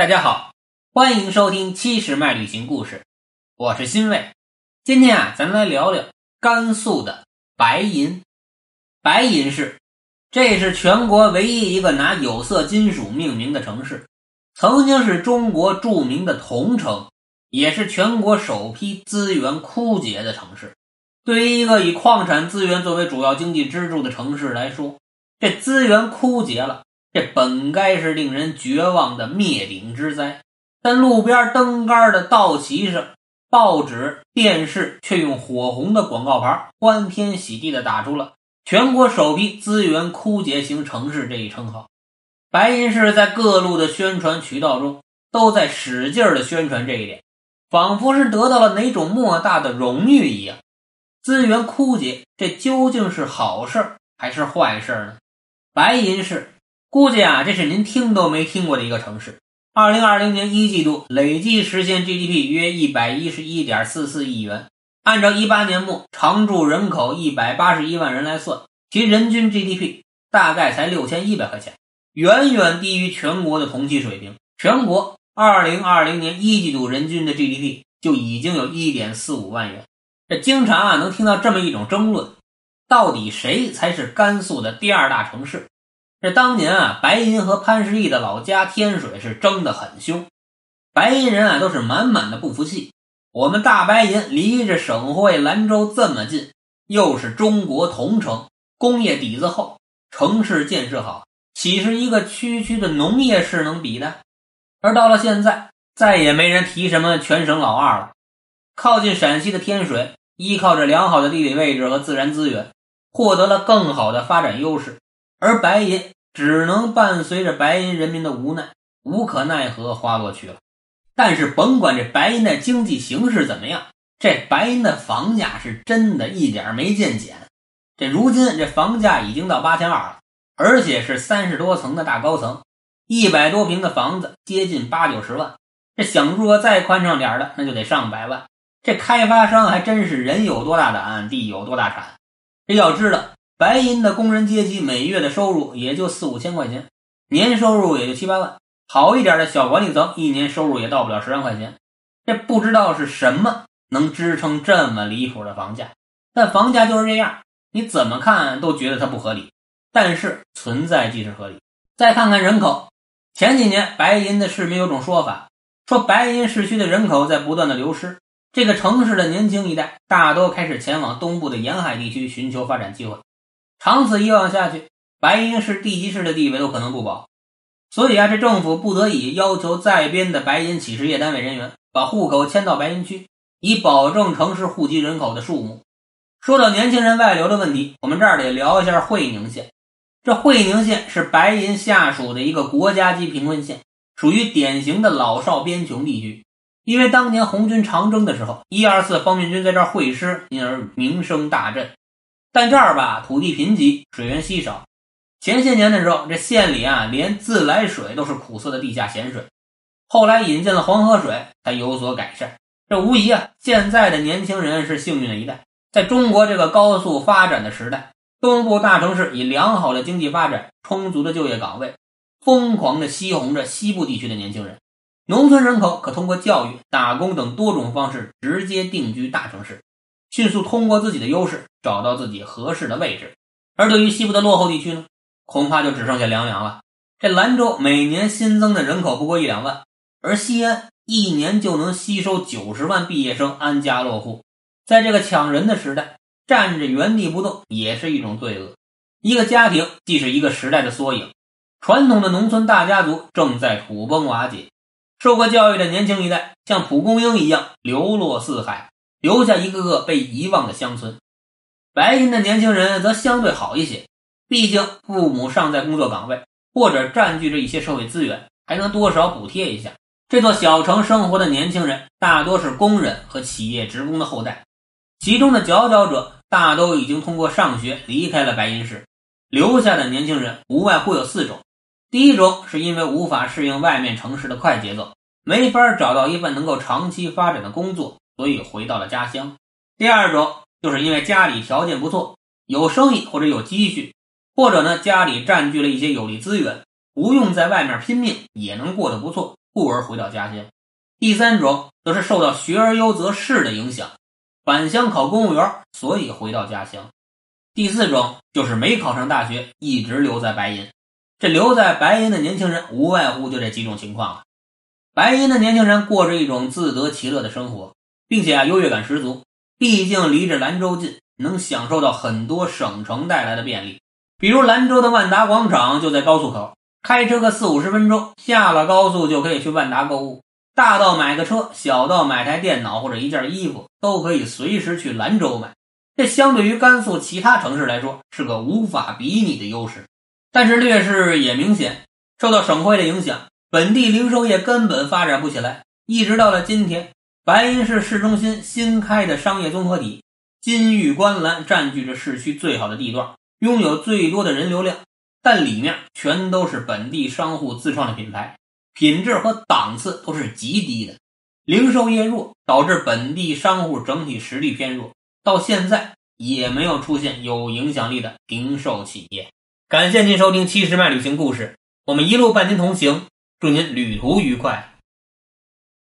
大家好，欢迎收听七十迈旅行故事，我是新卫。今天啊，咱来聊聊甘肃的白银。白银市，这是全国唯一一个拿有色金属命名的城市，曾经是中国著名的铜城，也是全国首批资源枯竭的城市。对于一个以矿产资源作为主要经济支柱的城市来说，这资源枯竭了。这本该是令人绝望的灭顶之灾，但路边灯杆的道旗上，报纸、电视却用火红的广告牌欢天喜地地打出了“全国首批资源枯竭型城市”这一称号。白银市在各路的宣传渠道中都在使劲的宣传这一点，仿佛是得到了哪种莫大的荣誉一样。资源枯竭，这究竟是好事还是坏事呢？白银市。估计啊，这是您听都没听过的一个城市。二零二零年一季度累计实现 GDP 约一百一十一点四四亿元，按照一八年末常住人口一百八十一万人来算，其人均 GDP 大概才六千一百块钱，远远低于全国的同期水平。全国二零二零年一季度人均的 GDP 就已经有一点四五万元。这经常啊能听到这么一种争论：到底谁才是甘肃的第二大城市？这当年啊，白银和潘石屹的老家天水是争得很凶，白银人啊都是满满的不服气。我们大白银离着省会兰州这么近，又是中国同城，工业底子厚，城市建设好，岂是一个区区的农业市能比的？而到了现在，再也没人提什么全省老二了。靠近陕西的天水，依靠着良好的地理位置和自然资源，获得了更好的发展优势。而白银只能伴随着白银人民的无奈，无可奈何花落去了。但是甭管这白银的经济形势怎么样，这白银的房价是真的一点没见减。这如今这房价已经到八千二了，而且是三十多层的大高层，一百多平的房子接近八九十万。这想住个再宽敞点的，那就得上百万。这开发商还真是人有多大胆，地有多大产。这要知道。白银的工人阶级每月的收入也就四五千块钱，年收入也就七八万。好一点的小管理层，一年收入也到不了十万块钱。这不知道是什么能支撑这么离谱的房价，但房价就是这样，你怎么看都觉得它不合理。但是存在即是合理。再看看人口，前几年白银的市民有种说法，说白银市区的人口在不断的流失，这个城市的年轻一代大多开始前往东部的沿海地区寻求发展机会。长此以往下去，白银市地级市的地位都可能不保。所以啊，这政府不得已要求在编的白银企事业单位人员把户口迁到白银区，以保证城市户籍人口的数目。说到年轻人外流的问题，我们这儿得聊一下会宁县。这会宁县是白银下属的一个国家级贫困县，属于典型的老少边穷地区。因为当年红军长征的时候，一二四方面军在这会师，因而名声大振。但这儿吧，土地贫瘠，水源稀少。前些年的时候，这县里啊，连自来水都是苦涩的地下咸水。后来引进了黄河水，才有所改善。这无疑啊，现在的年轻人是幸运的一代。在中国这个高速发展的时代，东部大城市以良好的经济发展、充足的就业岗位，疯狂的吸红着西部地区的年轻人。农村人口可通过教育、打工等多种方式直接定居大城市。迅速通过自己的优势找到自己合适的位置，而对于西部的落后地区呢，恐怕就只剩下凉凉了。这兰州每年新增的人口不过一两万，而西安一年就能吸收九十万毕业生安家落户。在这个抢人的时代，站着原地不动也是一种罪恶。一个家庭既是一个时代的缩影，传统的农村大家族正在土崩瓦解，受过教育的年轻一代像蒲公英一样流落四海。留下一个个被遗忘的乡村，白银的年轻人则相对好一些，毕竟父母尚在工作岗位，或者占据着一些社会资源，还能多少补贴一下。这座小城生活的年轻人大多是工人和企业职工的后代，其中的佼佼者大都已经通过上学离开了白银市，留下的年轻人无外乎有四种：第一种是因为无法适应外面城市的快节奏，没法找到一份能够长期发展的工作。所以回到了家乡。第二种就是因为家里条件不错，有生意或者有积蓄，或者呢家里占据了一些有利资源，不用在外面拼命也能过得不错，故而回到家乡；第三种则是受到“学而优则仕”的影响，返乡考公务员，所以回到家乡；第四种就是没考上大学，一直留在白银。这留在白银的年轻人，无外乎就这几种情况了。白银的年轻人过着一种自得其乐的生活，并且啊优越感十足。毕竟离着兰州近，能享受到很多省城带来的便利。比如兰州的万达广场就在高速口，开车个四五十分钟，下了高速就可以去万达购物。大到买个车，小到买台电脑或者一件衣服，都可以随时去兰州买。这相对于甘肃其他城市来说，是个无法比拟的优势。但是劣势也明显，受到省会的影响。本地零售业根本发展不起来，一直到了今天，白银市市中心新开的商业综合体金玉观澜占据着市区最好的地段，拥有最多的人流量，但里面全都是本地商户自创的品牌，品质和档次都是极低的。零售业弱，导致本地商户整体实力偏弱，到现在也没有出现有影响力的零售企业。感谢您收听《七十迈旅行故事》，我们一路伴您同行。祝您旅途愉快。